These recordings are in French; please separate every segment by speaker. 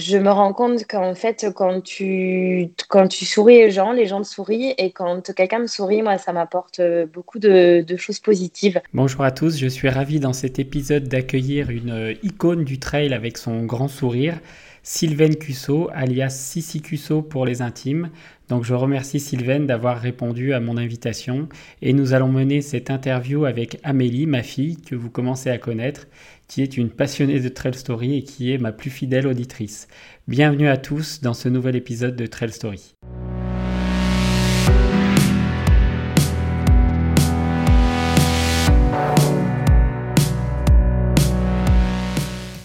Speaker 1: Je me rends compte qu'en fait, quand tu, quand tu souris aux gens, les gens te sourient. Et quand quelqu'un me sourit, moi, ça m'apporte beaucoup de, choses positives.
Speaker 2: Bonjour à tous, je suis ravi dans cet épisode d'accueillir une icône du trail avec son grand sourire, Sylvaine Cusso, alias Sissi Cusso pour les intimes. Donc je remercie Sylvaine d'avoir répondu à mon invitation et nous allons mener cette interview avec Amélie, ma fille, que vous commencez à connaître, qui est une passionnée de Trail Story et qui est ma plus fidèle auditrice. Bienvenue à tous dans ce nouvel épisode de Trail Story.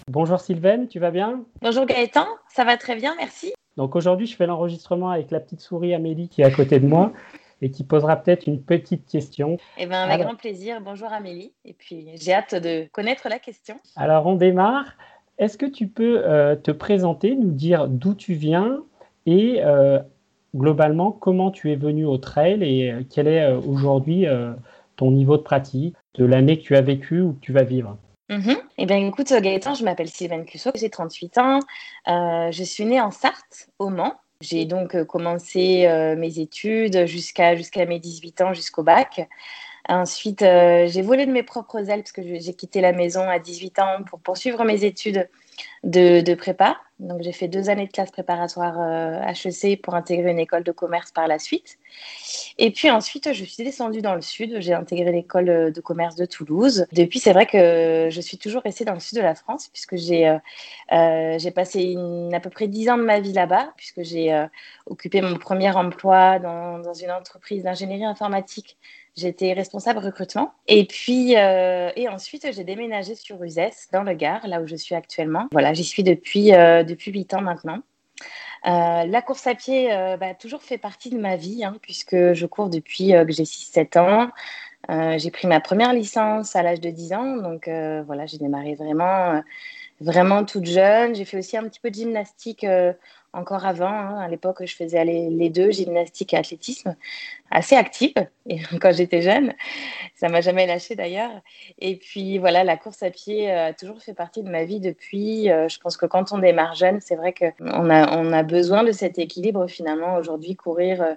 Speaker 2: Bonjour Sylvaine, tu vas bien?
Speaker 1: Bonjour Gaëtan, ça va très bien, merci.
Speaker 2: Donc aujourd'hui, je fais l'enregistrement avec la petite souris Amélie qui est à côté de moi et qui posera peut-être une petite question.
Speaker 1: Eh bien, avec grand plaisir. Bonjour Amélie. Et puis, j'ai hâte de connaître la question.
Speaker 2: Alors, on démarre. Est-ce que tu peux euh, te présenter, nous dire d'où tu viens et euh, globalement comment tu es venu au trail et euh, quel est aujourd'hui ton niveau de pratique, de l'année que tu as vécu ou que tu vas vivre?
Speaker 1: Mm Eh bien, écoute, Gaëtan, je m'appelle Sylvaine Cusso, j'ai 38 ans. je suis née en Sarthe, au Mans. J'ai donc euh, commencé euh, mes études jusqu'à jusqu'à mes 18 ans, jusqu'au bac. Ensuite, euh, j'ai volé de mes propres ailes parce que j'ai quitté la maison à 18 ans pour poursuivre mes études de, prépa. Donc, j'ai fait deux années de classe préparatoire HEC euh, pour intégrer une école de commerce par la suite. Et puis ensuite, je suis descendue dans le sud. J'ai intégré l'école euh, de commerce de Toulouse. Depuis, c'est vrai que je suis toujours restée dans le sud de la France puisque j'ai euh, passé à peu près dix ans de ma vie là-bas puisque j'ai occupé mon premier emploi dans, dans une entreprise d'ingénierie informatique J'étais responsable recrutement. Et puis, euh, et ensuite, j'ai déménagé sur Uzès, dans le Gard, là où je suis actuellement. Voilà, j'y suis depuis, euh, depuis 8 ans maintenant. Euh, la course à pied a bah, toujours fait partie de ma vie, hein, puisque je cours depuis que j'ai 6-7 ans. j'ai pris ma première licence à l'âge de 10 ans, donc voilà, j'ai démarré vraiment, vraiment toute jeune. J'ai fait aussi un petit peu de gymnastique encore avant. Hein. À l'époque, je faisais les deux, gymnastique et athlétisme, assez active et, quand j'étais jeune. Ça m'a jamais lâché d'ailleurs. Et puis voilà, la course à pied a toujours fait partie de ma vie depuis. Euh, je pense que quand on démarre jeune, c'est vrai qu'on a, on a besoin de cet équilibre finalement. Aujourd'hui, courir euh,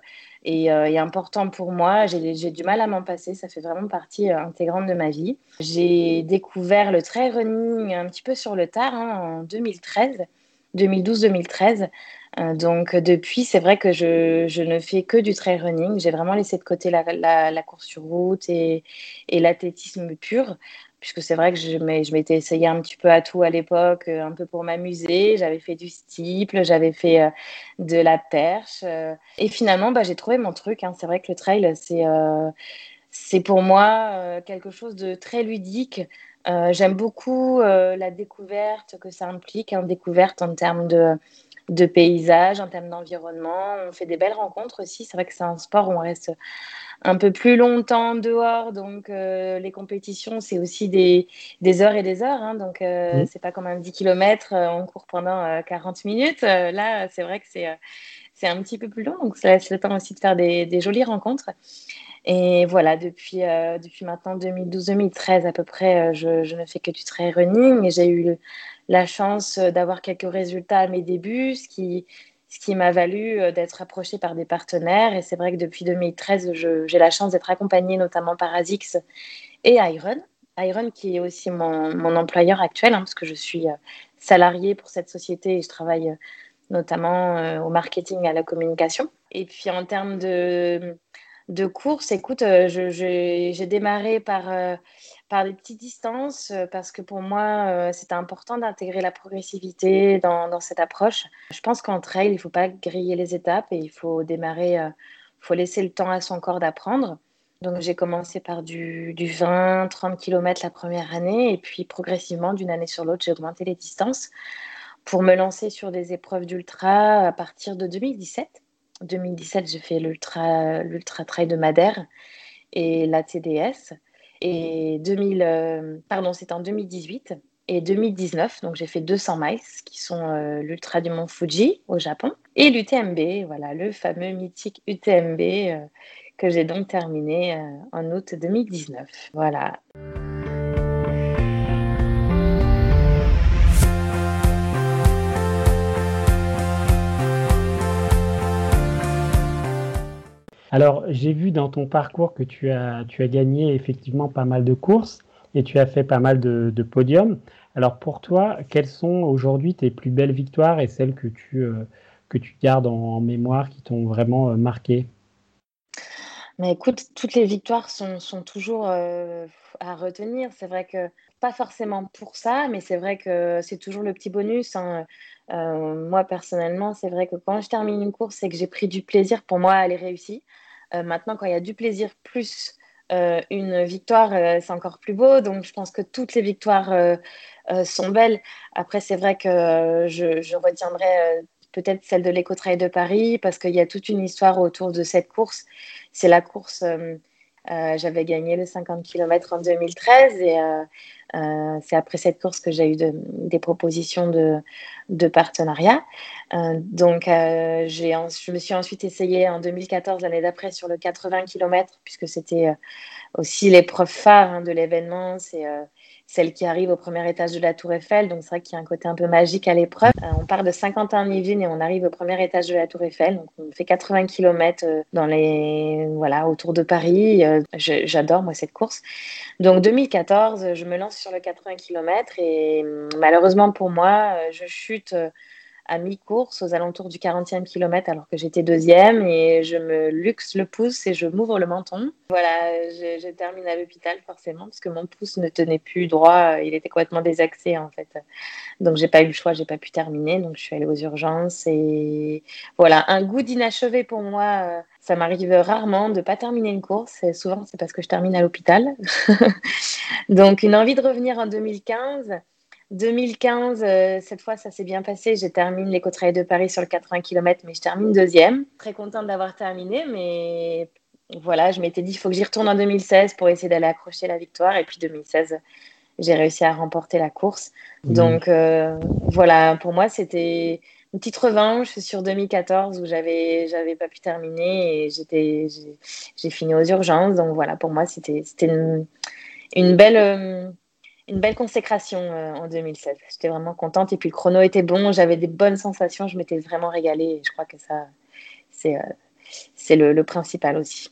Speaker 1: euh, est, important pour moi. J'ai du mal à m'en passer. Ça fait vraiment partie intégrante de ma vie. J'ai découvert le trail running un petit peu sur le tard hein, en 2013. 2012-2013. Euh, donc depuis, c'est vrai que je, ne fais que du trail running. J'ai vraiment laissé de côté la, course sur route et, l'athlétisme pur, puisque c'est vrai que je, m'étais essayé un petit peu à tout à l'époque, euh, un peu pour m'amuser. J'avais fait du steeple, j'avais fait euh, de la perche. et finalement, bah, j'ai trouvé mon truc. Hein. C'est vrai que le trail, c'est pour moi quelque chose de très ludique. Euh, j'aime beaucoup euh, la découverte que ça implique, hein, découverte en termes de, de paysage, en termes d'environnement. On fait des belles rencontres aussi. C'est vrai que c'est un sport où on reste un peu plus longtemps dehors, donc euh, les compétitions, c'est aussi des, des, heures et des heures. Hein, donc, mmh. c'est pas comme un 10 km, on court pendant 40 minutes. là, c'est vrai que c'est c'est un petit peu plus long, donc ça laisse le temps aussi de faire des, des jolies rencontres. Et voilà, depuis, euh, depuis maintenant 2012-2013 à peu près, euh, je, ne fais que du trail running et j'ai eu la chance euh, d'avoir quelques résultats à mes débuts, ce qui, ce qui m'a valu d'être approchée par des partenaires. Et c'est vrai que depuis 2013, j'ai la chance d'être accompagnée notamment par ASICS et Iron. Iron qui est aussi mon, mon employeur actuel, hein, parce que je suis salariée pour cette société et je travaille notamment au marketing et à la communication. Et puis en termes de de course, écoute, euh, j'ai démarré par, euh, par des petites distances euh, parce que pour moi, c'était important d'intégrer la progressivité dans, cette approche. Je pense qu'en trail, il ne faut pas griller les étapes et il faut démarrer, il faut laisser le temps à son corps d'apprendre. Donc j'ai commencé par du, du 20-30 km la première année et puis progressivement, d'une année sur l'autre, j'ai augmenté les distances pour me lancer sur des épreuves d'ultra à partir de 2017. 2017, j'ai fait l'ultra, l'ultra trail de Madère et la TDS. Et 2000, pardon, c'était en 2018 et 2019. Donc j'ai fait 200 miles, qui sont l'ultra du mont Fuji au Japon, et l'UTMB, voilà, le fameux mythique UTMB que j'ai donc terminé en août 2019. Voilà.
Speaker 2: Alors, j'ai vu dans ton parcours que tu as, tu as gagné effectivement pas mal de courses et tu as fait pas mal de, podiums. Alors, pour toi, quelles sont aujourd'hui tes plus belles victoires et celles que tu, euh, que tu gardes en, mémoire qui t'ont vraiment euh, marqué?
Speaker 1: Mais écoute, toutes les victoires sont, sont toujours euh, à retenir. C'est vrai que pas forcément pour ça, mais c'est vrai que c'est toujours le petit bonus. Hein. moi, personnellement, c'est vrai que quand je termine une course, c'est que j'ai pris du plaisir. Pour moi, elle est réussie. Euh, maintenant, quand il y a du plaisir plus euh, une victoire, euh, c'est encore plus beau. Donc, je pense que toutes les victoires sont belles. Après, c'est vrai que je, retiendrai peut-être celle de l'éco-trail de Paris parce qu'il y a toute une histoire autour de cette course. C'est la course. J'avais gagné le 50 km en 2013 et euh, c'est après cette course que j'ai eu des propositions de, partenariat. Euh, donc, euh, je me suis ensuite essayée en 2014, l'année d'après, sur le 80 km, puisque c'était aussi l'épreuve phare hein, de l'événement. Celle qui arrive au premier étage de la Tour Eiffel. Donc, c'est vrai qu'il y a un côté un peu magique à l'épreuve. Euh, on part de Saint-Quentin-en-Yvelines et on arrive au premier étage de la Tour Eiffel. Donc, on fait 80 km euh, dans les, voilà, autour de Paris. Euh, j'adore, moi, cette course. Donc, 2014, je me lance sur le 80 km et malheureusement pour moi, je chute à mi-course, aux alentours du 40e kilomètre, alors que j'étais deuxième, et je me luxe le pouce et je m'ouvre le menton. Voilà, je, termine à l'hôpital forcément, parce que mon pouce ne tenait plus droit, il était complètement désaxé en fait. Donc j'ai pas eu le choix, j'ai pas pu terminer, donc je suis allée aux urgences, et voilà, un goût d'inachevé pour moi. Ça m'arrive rarement de pas terminer une course, souvent c'est parce que je termine à l'hôpital. donc une envie de revenir en 2015. 2015, euh, cette fois, ça s'est bien passé. Je termine l'éco-trail de Paris sur le 80 km, mais je termine deuxième. Très contente d'avoir terminé, mais voilà, je m'étais dit, il faut que j'y retourne en 2016 pour essayer d'aller accrocher la victoire. Et puis 2016, j'ai réussi à remporter la course. Mmh. Donc euh, voilà, pour moi, c'était une petite revanche sur 2014 où j'avais j'avais pas pu terminer et j'étais j'ai fini aux urgences. Donc voilà, pour moi, c'était c'était une, une, belle euh, une belle consécration euh, en 2016. J'étais vraiment contente. Et puis le chrono était bon, j'avais des bonnes sensations, je m'étais vraiment régalée. Et je crois que ça, c'est euh, le, le principal aussi.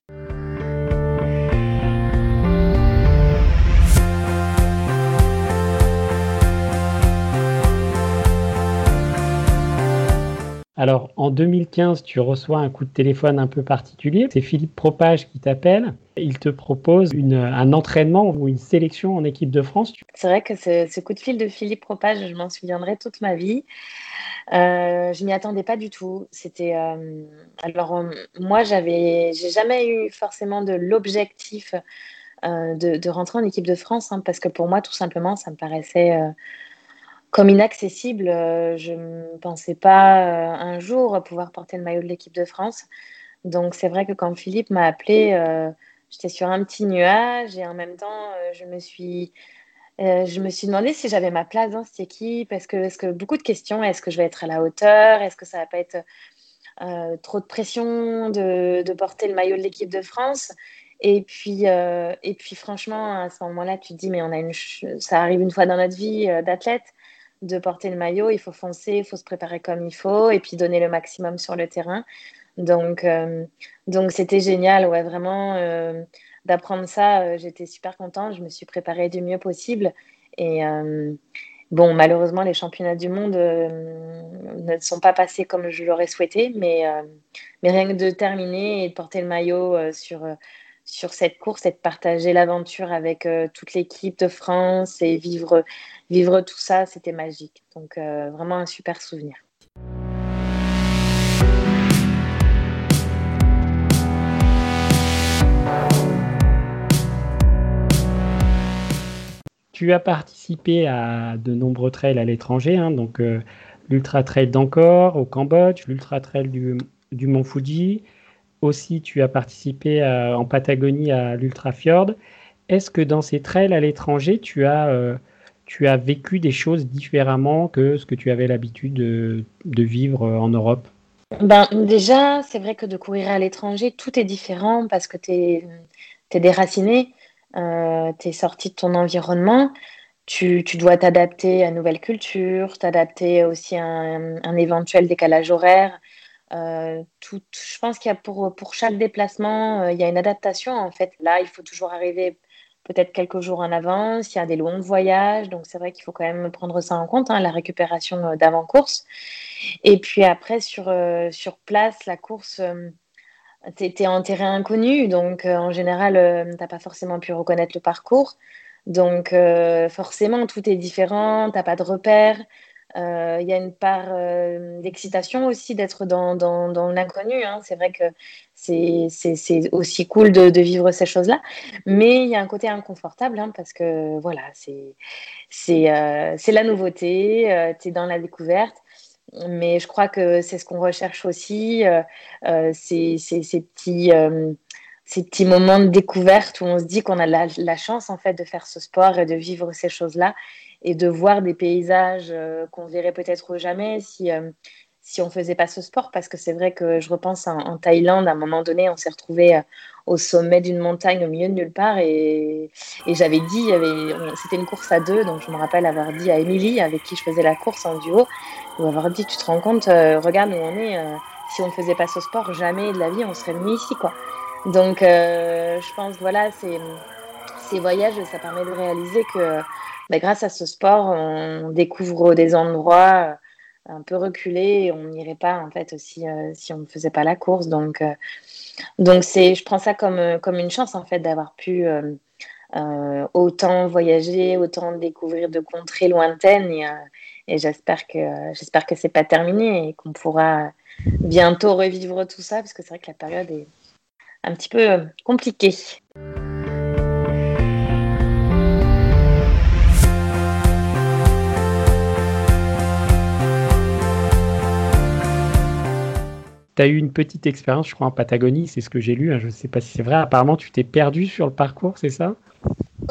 Speaker 2: Alors, en 2015, tu reçois un coup de téléphone un peu particulier. C'est Philippe Propage qui t'appelle. Il te propose un entraînement ou une sélection en équipe de France.
Speaker 1: C'est vrai que ce, coup de fil de Philippe Propage, je m'en souviendrai toute ma vie. Euh, je m'y attendais pas du tout. C'était euh, alors euh, moi j'avais, j'ai jamais eu forcément de l'objectif euh, de, rentrer en équipe de France hein, parce que pour moi tout simplement ça me paraissait comme inaccessible. Euh, je ne pensais pas euh, un jour pouvoir porter le maillot de l'équipe de France. Donc c'est vrai que quand Philippe m'a appelé, euh, j'étais sur un petit nuage et en même temps, je me suis je me suis demandé si j'avais ma place dans cette équipe. Est-ce que, est que beaucoup de questions Est-ce que je vais être à la hauteur? Est-ce que ça va pas être trop de pression de, de, porter le maillot de l'équipe de France? Et puis, et puis franchement, à ce moment-là, tu te dis mais on a une, ça arrive une fois dans notre vie d'athlète de porter le maillot, il faut foncer, il faut se préparer comme il faut et puis donner le maximum sur le terrain. Donc, euh, donc c'était génial, ouais, vraiment euh, d'apprendre ça. Euh, j'étais super contente, je me suis préparée du mieux possible. Et bon, malheureusement, les championnats du monde ne sont pas passés comme je l'aurais souhaité, mais, mais rien que de terminer et de porter le maillot sur sur cette course et de partager l'aventure avec toute l'équipe de France et vivre, vivre tout ça, c'était magique. Donc euh, vraiment un super souvenir.
Speaker 2: Tu as participé à de nombreux trails à l'étranger, hein, donc euh, l'Ultra Trail d'Angkor au Cambodge, l'Ultra Trail du, Mont Fuji, aussi, tu as participé en Patagonie à l'Ultra Fjord. est-ce que dans ces trails à l'étranger, tu as, euh, tu as vécu des choses différemment que ce que tu avais l'habitude de, vivre en Europe?
Speaker 1: Ben, Déjà, c'est vrai que de courir à l'étranger, tout est différent parce que tu es, déraciné, euh, tu es sorti de ton environnement. Tu, dois t'adapter à une nouvelle culture, t'adapter aussi à un, éventuel décalage horaire. Euh, tout, je pense qu'il y a pour, pour chaque déplacement, euh, il y a une adaptation en fait. Là, il faut toujours arriver peut-être quelques jours en avance, il y a des longs voyages, donc c'est vrai qu'il faut quand même prendre ça en compte, hein, la récupération euh, d'avant-course. Et puis après, sur, euh, sur place, la course, euh, tu en terrain inconnu, donc en général, tu n'as pas forcément pu reconnaître le parcours. Donc forcément, tout est différent, tu n'as pas de repères. Euh, il y a une part euh, d'excitation aussi d'être dans, dans, l'inconnu. Hein. C'est vrai que c'est aussi cool de, vivre ces choses-là. Mais il y a un côté inconfortable hein, parce que voilà, c'est euh, la nouveauté, tu es dans la découverte. Mais je crois que c'est ce qu'on recherche aussi, ces, ces, petits ces petits moments de découverte où on se dit qu'on a la, la, chance en fait de faire ce sport et de vivre ces choses-là et de voir des paysages euh, qu'on verrait peut-être jamais si, euh, si on faisait pas ce sport. Parce que c'est vrai que je repense en, Thaïlande, à un moment donné, on s'est retrouvé euh, au sommet d'une montagne au milieu de nulle part et, et j'avais dit, c'était une course à deux, donc je me rappelle avoir dit à Émilie, avec qui je faisais la course en duo, ou avoir dit, tu te rends compte, regarde où on est, si on ne faisait pas ce sport, jamais de la vie on serait venu ici, quoi. Donc, je pense, voilà, ces voyages, ça permet de réaliser que bah, grâce à ce sport, on découvre des endroits euh, un peu reculés et on n'irait pas en fait aussi euh, si on ne faisait pas la course. Donc, euh, donc c'est, je prends ça comme, comme une chance en fait d'avoir pu autant voyager, autant découvrir de contrées lointaines et, et j'espère que j'espère que c'est pas terminé et qu'on pourra bientôt revivre tout ça parce que c'est vrai que la période est un petit peu compliquée.
Speaker 2: Tu as eu une petite expérience, je crois, en Patagonie, c'est ce que j'ai lu, hein, je ne sais pas si c'est vrai. Apparemment, tu t'es perdu sur le parcours, c'est ça?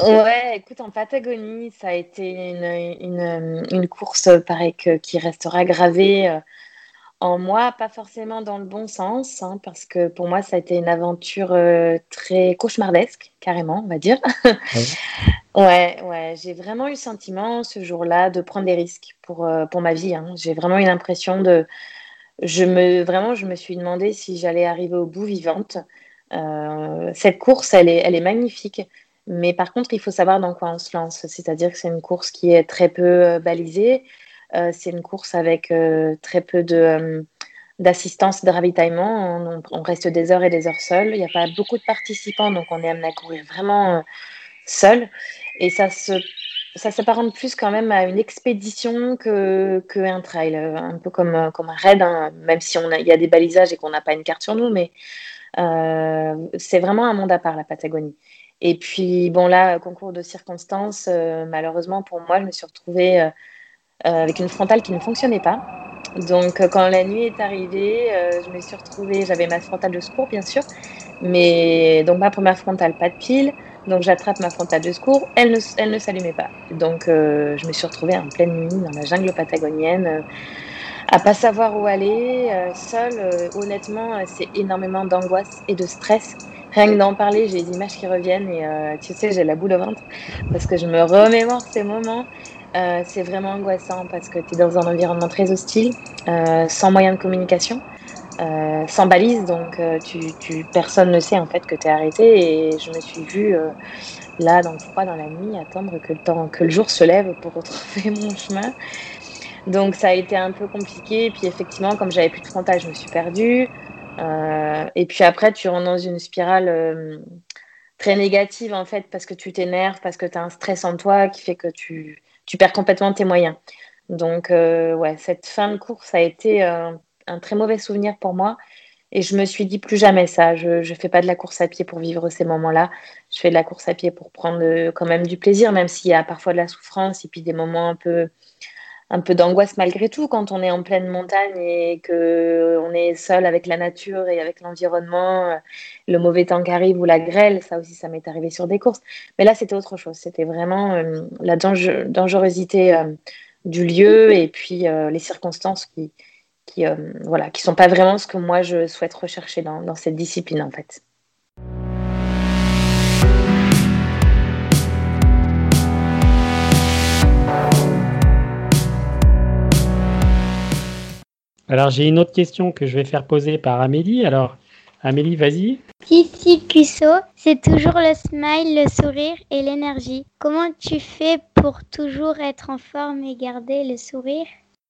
Speaker 1: Ouais, écoute, en Patagonie, ça a été une, une, course, pareil, qui restera gravée euh, en moi, pas forcément dans le bon sens, hein, parce que pour moi, ça a été une aventure euh, très cauchemardesque, carrément, on va dire. ouais, ouais, j'ai vraiment eu le sentiment ce jour-là de prendre des risques pour, euh, pour ma vie. Hein. J'ai vraiment eu l'impression de je me, vraiment, je me suis demandé si j'allais arriver au bout vivante. Euh, cette course, elle est, elle est magnifique. Mais par contre, il faut savoir dans quoi on se lance. C'est-à-dire que c'est une course qui est très peu euh, balisée. Euh, c'est une course avec très peu de, d'assistance de ravitaillement. On, reste des heures et des heures seuls. Il n'y a pas beaucoup de participants, donc on est amené à courir vraiment seul. Et ça se ça s'apparente plus quand même à une expédition que, un trail, un peu comme, comme un raid, hein, même si on il y a des balisages et qu'on n'a pas une carte sur nous, mais euh, c'est vraiment un monde à part la Patagonie. Et puis bon là, concours de circonstances, euh, malheureusement pour moi, je me suis retrouvée euh, avec une frontale qui ne fonctionnait pas. Donc quand la nuit est arrivée, je me suis retrouvée, j'avais ma frontale de secours bien sûr, mais donc ma première frontale, pas de pile. Donc j'attrape ma frontale de secours, elle ne, elle ne s'allumait pas. Donc euh, je me suis retrouvée en pleine nuit dans la jungle patagonienne, euh, à pas savoir où aller, euh, seule. honnêtement, c'est énormément d'angoisse et de stress. Rien que d'en parler, j'ai des images qui reviennent et tu sais, j'ai la boule au ventre parce que je me remémore ces moments. c'est vraiment angoissant parce que tu es dans un environnement très hostile, sans moyen de communication. Euh, sans balise, donc euh, tu, personne ne sait en fait que tu es arrêté et je me suis vue euh, là dans le froid, dans la nuit, attendre que le, temps, que le jour se lève pour retrouver mon chemin. Donc ça a été un peu compliqué, et puis effectivement, comme j'avais plus de frontal, je me suis perdue. et puis après, tu rentres dans une spirale très négative en fait, parce que tu t'énerves, parce que tu as un stress en toi qui fait que tu, tu perds complètement tes moyens. Donc ouais, cette fin de course a été un très mauvais souvenir pour moi. Et je me suis dit plus jamais ça. Je ne fais pas de la course à pied pour vivre ces moments-là. Je fais de la course à pied pour prendre quand même du plaisir, même s'il y a parfois de la souffrance et puis des moments un peu, un peu d'angoisse malgré tout quand on est en pleine montagne et que on est seul avec la nature et avec l'environnement, euh, le mauvais temps qui arrive ou la grêle, ça aussi ça m'est arrivé sur des courses. Mais là c'était autre chose, c'était vraiment euh, la dangerosité euh, du lieu et puis les circonstances qui qui voilà qui sont pas vraiment ce que moi je souhaite rechercher dans, dans cette discipline en fait.
Speaker 2: Alors j'ai une autre question que je vais faire poser par Amélie. Alors Amélie, vas-y.
Speaker 3: Cici Cusso, c'est toujours le smile, le sourire et l'énergie. Comment tu fais pour toujours être en forme et garder le sourire?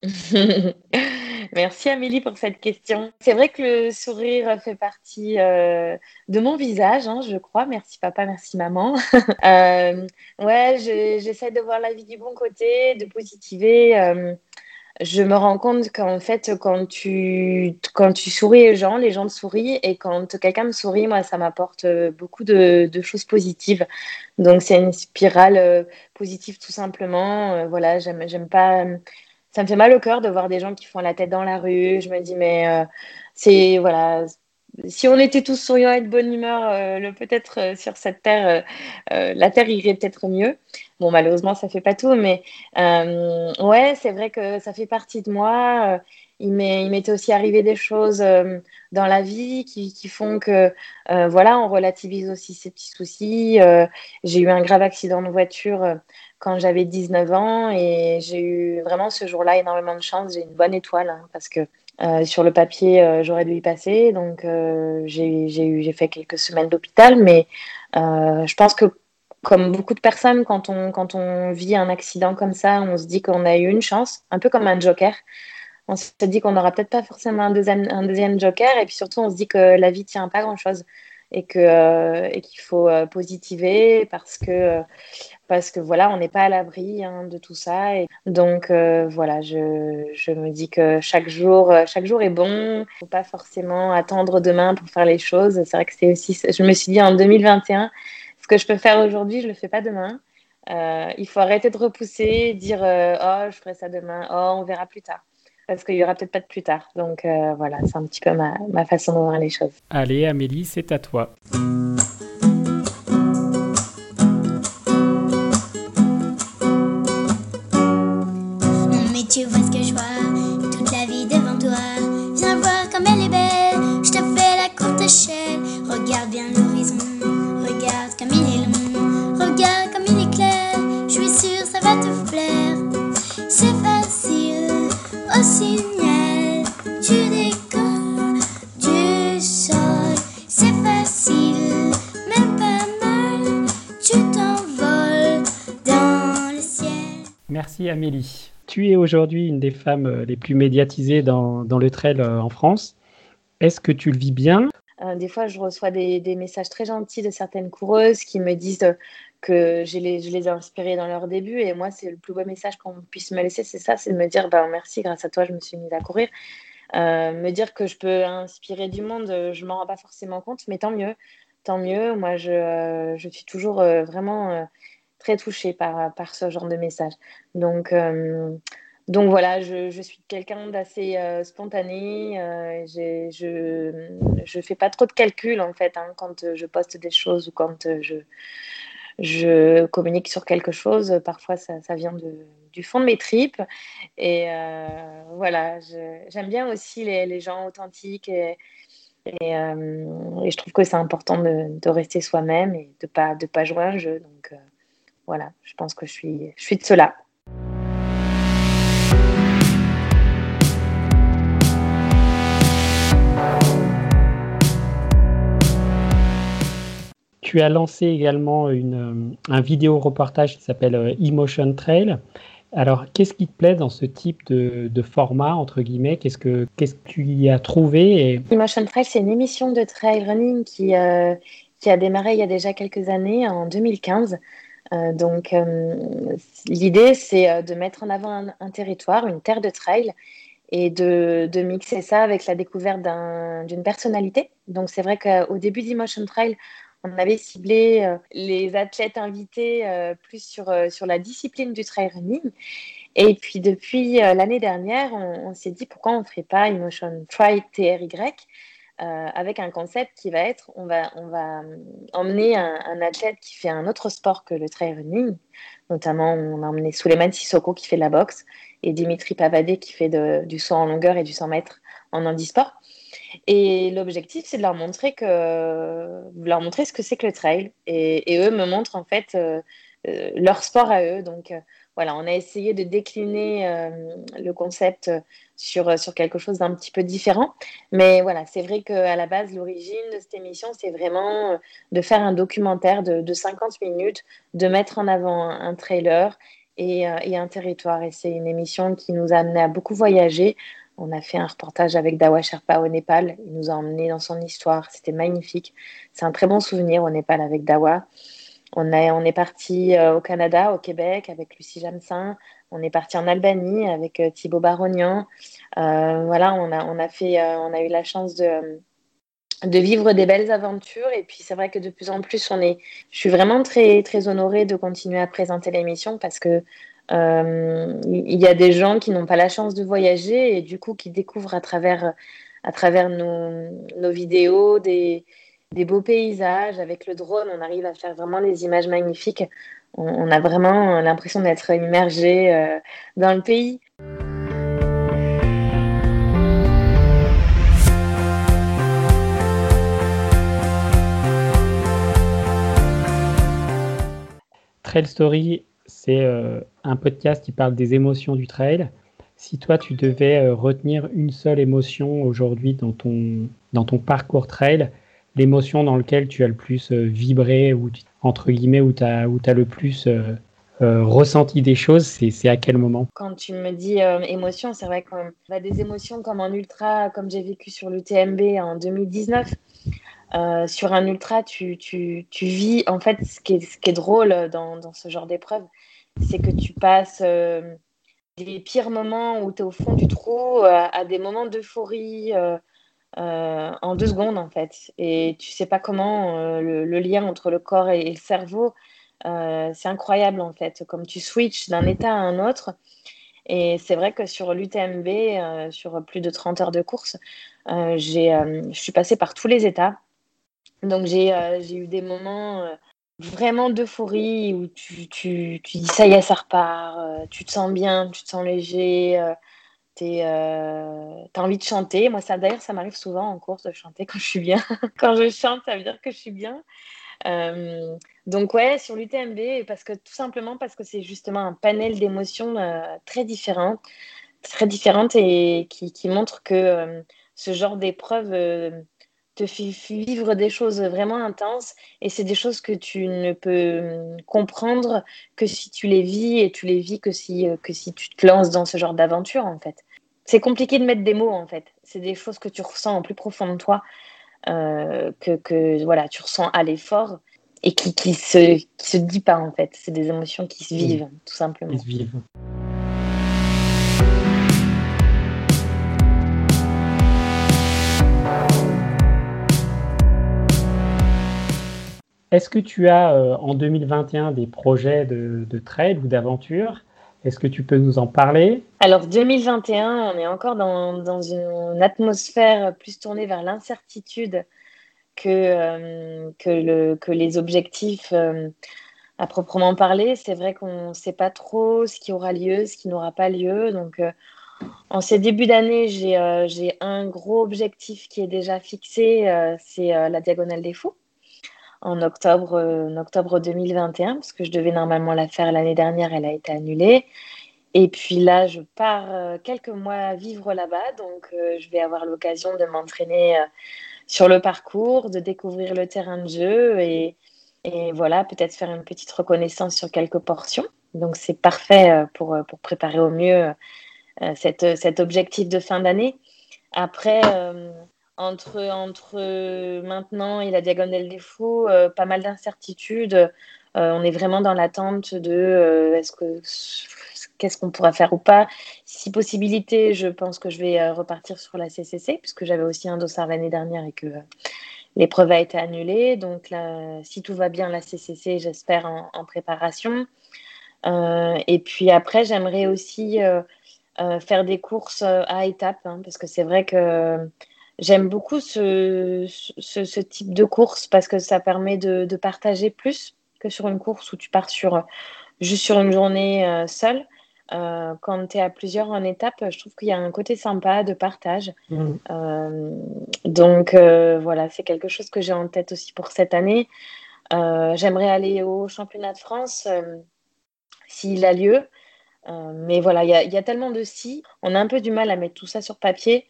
Speaker 1: Merci Amélie pour cette question. C'est vrai que le sourire fait partie euh, de mon visage, hein, je crois. Merci papa, merci maman. euh, ouais, j'essaie de voir la vie du bon côté, de positiver. Euh, je me rends compte qu'en fait, quand tu, quand tu souris aux gens, les gens te sourient. Et quand quelqu'un me sourit, moi, ça m'apporte beaucoup de, de, choses positives. Donc, c'est une spirale positive, tout simplement. Voilà, j'aime pas. Ça me fait mal au cœur de voir des gens qui font la tête dans la rue. Je me dis, mais c'est. Voilà si on était tous souriants et de bonne humeur, euh, peut-être euh, sur cette terre, euh, la terre irait peut-être mieux. Bon, malheureusement, ça fait pas tout, mais ouais, c'est vrai que ça fait partie de moi. il m'était aussi arrivé des choses dans la vie qui font que, voilà, on relativise aussi ces petits soucis. j'ai eu un grave accident de voiture quand j'avais 19 ans et j'ai eu vraiment ce jour-là énormément de chance. J'ai une bonne étoile hein, parce que euh, sur le papier, euh, j'aurais dû y passer. Donc, euh, j'ai fait quelques semaines d'hôpital. Mais je pense que, comme beaucoup de personnes, quand on, quand on vit un accident comme ça, on se dit qu'on a eu une chance, un peu comme un joker. On se dit qu'on n'aura peut-être pas forcément un deuxième, un deuxième joker. Et puis surtout, on se dit que la vie tient pas grand-chose et qu'il faut positiver parce que parce que voilà, on n'est pas à l'abri hein, de tout ça. Et donc euh, voilà, je, je, me dis que chaque jour, euh, chaque jour est bon. Faut pas forcément attendre demain pour faire les choses. C'est vrai que c'est aussi, je me suis dit en 2021, ce que je peux faire aujourd'hui, je le fais pas demain. Euh, il faut arrêter de repousser, dire oh je ferai ça demain, oh on verra plus tard. Parce qu'il y aura peut-être pas de plus tard. Donc voilà, c'est un petit peu ma, ma façon de voir les choses.
Speaker 2: Allez Amélie, c'est à toi. Merci Amélie. Tu es aujourd'hui une des femmes euh, les plus médiatisées dans, le trail euh, en France. Est-ce que tu le vis bien?
Speaker 1: Euh, Des fois, je reçois des, messages très gentils de certaines coureuses qui me disent que je les, ai inspirées dans leur début. Et moi, c'est le plus beau message qu'on puisse me laisser, c'est ça, c'est de me dire ben, merci, grâce à toi, je me suis mise à courir. me dire que je peux inspirer du monde, je m'en rends pas forcément compte, mais tant mieux, tant mieux. Moi, je suis toujours vraiment très touchée par, par ce genre de message. Donc, euh, donc voilà, je, je suis quelqu'un d'assez euh, spontané. Euh, je ne fais pas trop de calculs en fait hein, quand je poste des choses ou quand je, je communique sur quelque chose. Parfois, ça, ça vient du fond de mes tripes. Et voilà, j'aime bien aussi les, les, gens authentiques. Et, et, je trouve que c'est important de, de rester soi-même et de pas, de pas jouer un jeu. Donc, voilà, je pense que je suis, je suis de cela.
Speaker 2: Tu as lancé également une, un vidéo reportage qui s'appelle euh, Emotion Trail. Alors, qu'est-ce qui te plaît dans ce type de, format, entre guillemets? Qu'est-ce que qu'est-ce que tu y as trouvé
Speaker 1: Emotion Trail, c'est une émission de trail running qui, euh, qui a démarré il y a déjà quelques années, en 2015. Euh, donc, euh, l'idée, c'est euh, de mettre en avant un, territoire, une terre de trail, et de, de mixer ça avec la découverte d'une personnalité. Donc, c'est vrai qu'au début d'Emotion Trail, on avait ciblé les athlètes invités plus sur, sur la discipline du trail running. Et puis depuis l'année dernière, on, s'est dit pourquoi on ne ferait pas Emotion Try TRY avec un concept qui va être on va, on va emmener un, athlète qui fait un autre sport que le trail running. Notamment, on a emmené Suleiman Sissoko qui fait de la boxe et Dimitri Pavadé qui fait du saut en longueur et du 100 mètres en handisport. Et l'objectif, c'est de leur montrer que, leur montrer ce que c'est que le trail. Et, eux me montrent en fait euh, euh, leur sport à eux. Donc euh, voilà, on a essayé de décliner le concept sur, sur quelque chose d'un petit peu différent. Mais voilà, c'est vrai qu'à la base, l'origine de cette émission, c'est vraiment de faire un documentaire de, de 50 minutes, de mettre en avant un, trailer et, et, un territoire. Et c'est une émission qui nous a amené à beaucoup voyager, on a fait un reportage avec Dawa Sherpa au Népal. Il nous a emmenés dans son histoire. C'était magnifique. C'est un très bon souvenir au Népal avec Dawa. On, on est parti euh, au Canada, au Québec avec Lucie Jamsin. On est parti en Albanie avec euh, Thibaut Barognan. Euh, voilà, on a, on, a fait, on a eu la chance de, de vivre des belles aventures. Et puis c'est vrai que de plus en plus, on est, je suis vraiment très, très honorée de continuer à présenter l'émission parce que il y a des gens qui n'ont pas la chance de voyager et du coup qui découvrent à travers, à travers nos, nos vidéos des, des, beaux paysages. Avec le drone, on arrive à faire vraiment des images magnifiques. On, a vraiment l'impression d'être immergé euh, dans le pays.
Speaker 2: Trail Story c'est euh, un podcast qui parle des émotions du trail. Si toi, tu devais euh, retenir une seule émotion aujourd'hui dans ton, dans ton parcours trail, l'émotion dans laquelle tu as le plus euh, vibré, ou entre guillemets, où tu as, as, le plus ressenti des choses, c'est à quel moment?
Speaker 1: Quand tu me dis émotion, c'est vrai qu'on des émotions comme en ultra, comme j'ai vécu sur l'UTMB en 2019. sur un ultra, tu, tu, tu, vis, en fait, ce qui est, ce qui est drôle dans, dans ce genre d'épreuve, c'est que tu passes euh, les pires moments où tu es au fond du trou euh, à des moments d'euphorie euh, en deux secondes en fait. Et tu sais pas comment le, lien entre le corps et, le cerveau, c'est incroyable en fait, comme tu switches d'un état à un autre. Et c'est vrai que sur l'UTMB, sur plus de 30 heures de course, je suis passée par tous les états. Donc j'ai eu des moments vraiment d'euphorie où tu, tu, tu, dis ça y est, ça repart, euh, tu te sens bien, tu te sens léger, euh, tu euh, envie de chanter. Moi, d'ailleurs, ça m'arrive souvent en course de chanter quand je suis bien. quand je chante, ça veut dire que je suis bien. donc ouais, sur l'UTMB, tout simplement parce que c'est justement un panel d'émotions très différentes, très différentes et qui, qui montrent que ce genre d'épreuve te fait vivre des choses vraiment intenses et c'est des choses que tu ne peux hum, comprendre que si tu les vis et tu les vis que si, euh, que si tu te lances dans ce genre d'aventure en fait. C'est compliqué de mettre des mots en fait. C'est des choses que tu ressens en plus profond de toi, euh, que, que, voilà, tu ressens à l'effort et qui, qui, se, qui se dit pas en fait. C'est des émotions qui se vivent tout simplement. Qui se vivent.
Speaker 2: Est-ce que tu as euh, en 2021 des projets de, de trail ou d'aventure Est-ce que tu peux nous en parler?
Speaker 1: Alors 2021, on est encore dans, dans une atmosphère plus tournée vers l'incertitude que, euh, que, le, que, les objectifs euh, à proprement parler. C'est vrai qu'on ne sait pas trop ce qui aura lieu, ce qui n'aura pas lieu. Donc en ces débuts d'année, j'ai un gros objectif qui est déjà fixé, c'est la diagonale des fous en octobre, euh, en octobre 2021, parce que je devais normalement la faire l'année dernière, elle a été annulée. Et puis là, je pars euh, quelques mois vivre là-bas, donc euh, je vais avoir l'occasion de m'entraîner sur le parcours, de découvrir le terrain de jeu et, et voilà, peut-être faire une petite reconnaissance sur quelques portions. Donc c'est parfait pour, pour préparer au mieux cette, cet objectif de fin d'année. Après, entre, entre maintenant et la diagonale des fous, euh, pas mal d'incertitudes. Euh, on est vraiment dans l'attente de euh, est-ce que qu'est-ce qu'on pourra faire ou pas. Si possibilité, je pense que je vais repartir sur la CCC, puisque j'avais aussi un dossard l'année dernière et que l'épreuve a été annulée. Donc si tout va bien, la CCC, j'espère en, préparation. et puis après, j'aimerais aussi faire des courses à étapes, hein, parce que c'est vrai que j'aime beaucoup ce, ce, type de course parce que ça permet de, de, partager plus que sur une course où tu pars sur, juste sur une journée seule. Euh, quand tu es à plusieurs en étape, je trouve qu'il y a un côté sympa de partage. Mmh. Euh, donc euh, voilà, c'est quelque chose que j'ai en tête aussi pour cette année. J'aimerais aller au championnat de France s'il a lieu. mais voilà, il y, y, a tellement de si. On a un peu du mal à mettre tout ça sur papier.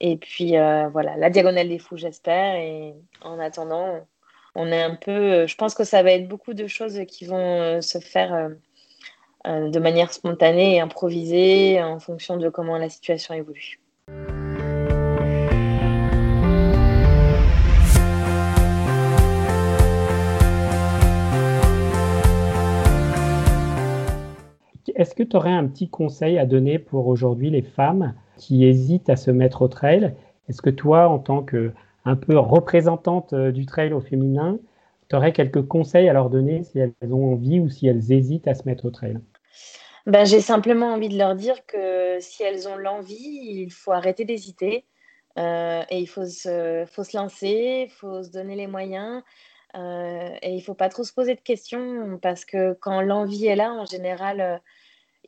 Speaker 1: Et puis voilà, la diagonale des fous, j'espère. Et en attendant, on est un peu. Je pense que ça va être beaucoup de choses qui vont se faire euh, de manière spontanée et improvisée en fonction de comment la situation évolue.
Speaker 2: Est-ce que tu aurais un petit conseil à donner pour aujourd'hui les femmes qui hésitent à se mettre au trail Est-ce que toi, en tant que un peu représentante euh, du trail au féminin, tu aurais quelques conseils à leur donner si elles ont envie ou si elles hésitent à se mettre au trail?
Speaker 1: Ben, J'ai simplement envie de leur dire que si elles ont l'envie, il faut arrêter d'hésiter euh, et il faut se, lancer, il faut se donner les moyens. Euh, et il ne faut pas trop se poser de questions parce que quand l'envie est là, en général,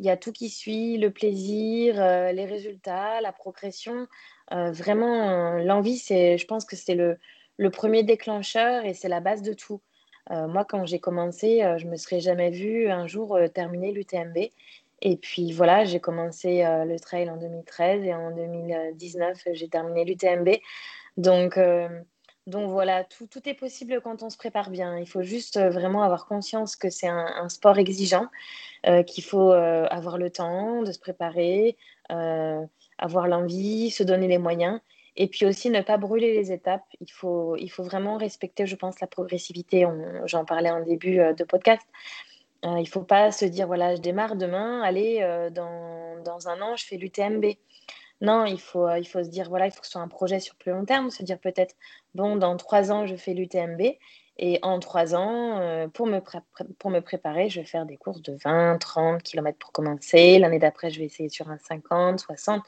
Speaker 1: il y a tout qui suit, le plaisir, les résultats, la progression. vraiment, l'envie, c'est, je pense que c'est le, le premier déclencheur et c'est la base de tout. Euh, moi, quand j'ai commencé, euh, je ne me serais jamais vue un jour euh, terminer l'UTMB. Et puis voilà, j'ai commencé le trail en 2013 et en 2019, j'ai terminé l'UTMB. Donc, donc voilà, tout, tout, est possible quand on se prépare bien. Il faut juste vraiment avoir conscience que c'est un, sport exigeant, qu'il faut avoir le temps de se préparer, avoir l'envie, se donner les moyens. Et puis aussi ne pas brûler les étapes. Il faut, il faut vraiment respecter, je pense, la progressivité. J'en parlais en début euh, de podcast. Euh, il ne faut pas se dire, voilà, je démarre demain, allez, euh, dans, dans, un an, je fais l'UTMB. Non, il faut, il faut se dire, voilà, il faut que ce soit un projet sur plus long terme, se dire peut-être, bon, dans trois ans, je fais l'UTMB. Et en trois ans, pour, me pour me préparer, je vais faire des courses de 20, 30 km pour commencer. L'année d'après, je vais essayer sur un 50, 60.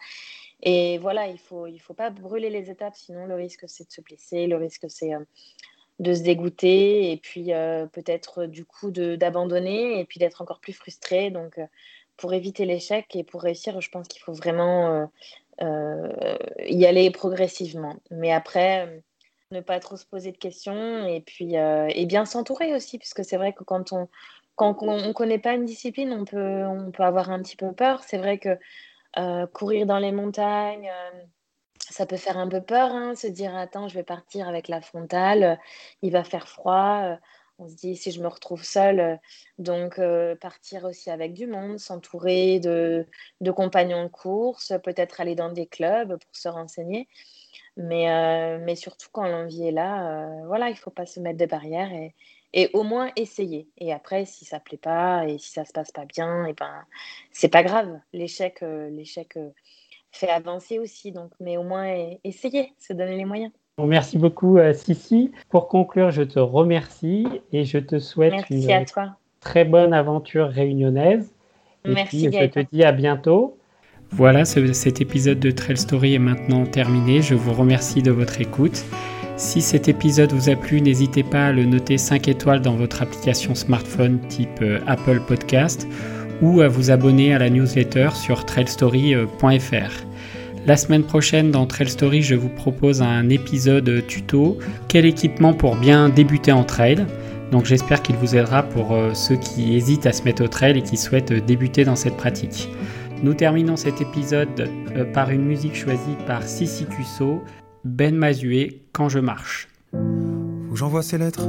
Speaker 1: Et voilà, il ne faut, il faut pas brûler les étapes, sinon le risque c'est de se blesser, le risque c'est euh, de se dégoûter et puis euh, peut-être du coup d'abandonner et puis d'être encore plus frustré. Donc euh, pour éviter l'échec et pour réussir, je pense qu'il faut vraiment y aller progressivement. Mais après, ne pas trop se poser de questions et puis et bien s'entourer aussi, puisque c'est vrai que quand on quand on ne connaît pas une discipline, on peut, on peut avoir un petit peu peur. C'est vrai que euh, courir dans les montagnes, euh, ça peut faire un peu peur, hein, se dire attends, je vais partir avec la frontale, euh, il va faire froid. On se dit si je me retrouve seule, donc partir aussi avec du monde, s'entourer de, de, compagnons de course, peut-être aller dans des clubs pour se renseigner. Mais, mais surtout quand l'envie est là, voilà, il ne faut pas se mettre de barrières et, et au moins essayer. Et après, si ça plaît pas et si ça se passe pas bien, et eh ben c'est pas grave. L'échec, euh, l'échec euh, fait avancer aussi. Donc, mais au moins essayer, se donner les moyens.
Speaker 2: Merci beaucoup, euh, Sissi. Pour conclure, je te remercie et je te souhaite une très bonne aventure réunionnaise. Et
Speaker 1: merci.
Speaker 2: Puis, je te dis à bientôt. Voilà, cet épisode de Trail Story est maintenant terminé. Je vous remercie de votre écoute. Si cet épisode vous a plu, n'hésitez pas à le noter 5 étoiles dans votre application smartphone type euh, Apple Podcast ou à vous abonner à la newsletter sur trailstory.fr. La semaine prochaine dans Trail Story, je vous propose un épisode tuto quel équipement pour bien débuter en trail? Donc j'espère qu'il vous aidera pour euh, ceux qui hésitent à se mettre au trail et qui souhaitent débuter dans cette pratique. Nous terminons cet épisode euh, par une musique choisie par Sissi Cusso ben Mazué, Quand je marche.
Speaker 4: Que j'envoie ces lettres,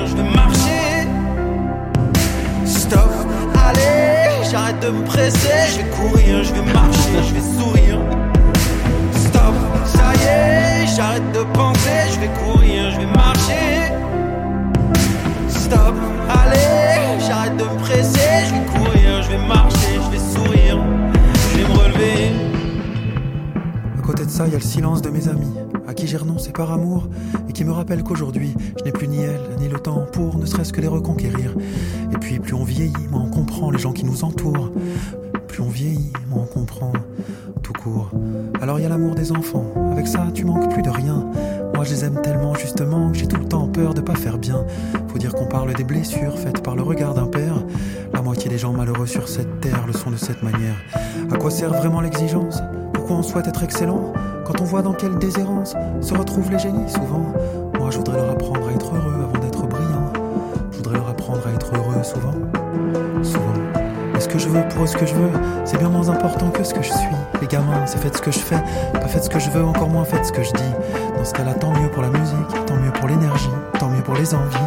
Speaker 5: de me presser, je vais courir, je vais marcher, je vais sourire. Stop, ça y est, j'arrête de penser, je vais courir, je vais marcher. Stop, allez, j'arrête de me presser, je vais courir, je vais marcher, je vais sourire, je vais me relever.
Speaker 4: À côté de ça, il y a le silence de mes amis, à qui j'ai renoncé par amour, et qui me rappellent qu'aujourd'hui, je n'ai plus ni elle, le temps pour ne serait-ce que les reconquérir. Et puis, plus on vieillit, moins on comprend les gens qui nous entourent. Plus on vieillit, moins on comprend tout court. Alors il y a l'amour des enfants, avec ça, tu manques plus de rien. Moi, je les aime tellement justement que j'ai tout le temps peur de pas faire bien. Faut dire qu'on parle des blessures faites par le regard d'un père. La moitié des gens malheureux sur cette terre le sont de cette manière. À quoi sert vraiment l'exigence? Pourquoi on souhaite être excellent? Quand on voit dans quelle déshérence se retrouvent les génies souvent. Moi, je voudrais leur apprendre à être heureux heureux souvent. Souvent. Mais ce que je veux pour ce que je veux, c'est bien moins important que ce que je suis. Les gamins, c'est faites ce que je fais, pas faites ce que je veux, encore moins faites ce que je dis. Dans ce cas-là, tant mieux pour la musique, tant mieux pour l'énergie, tant mieux pour les envies.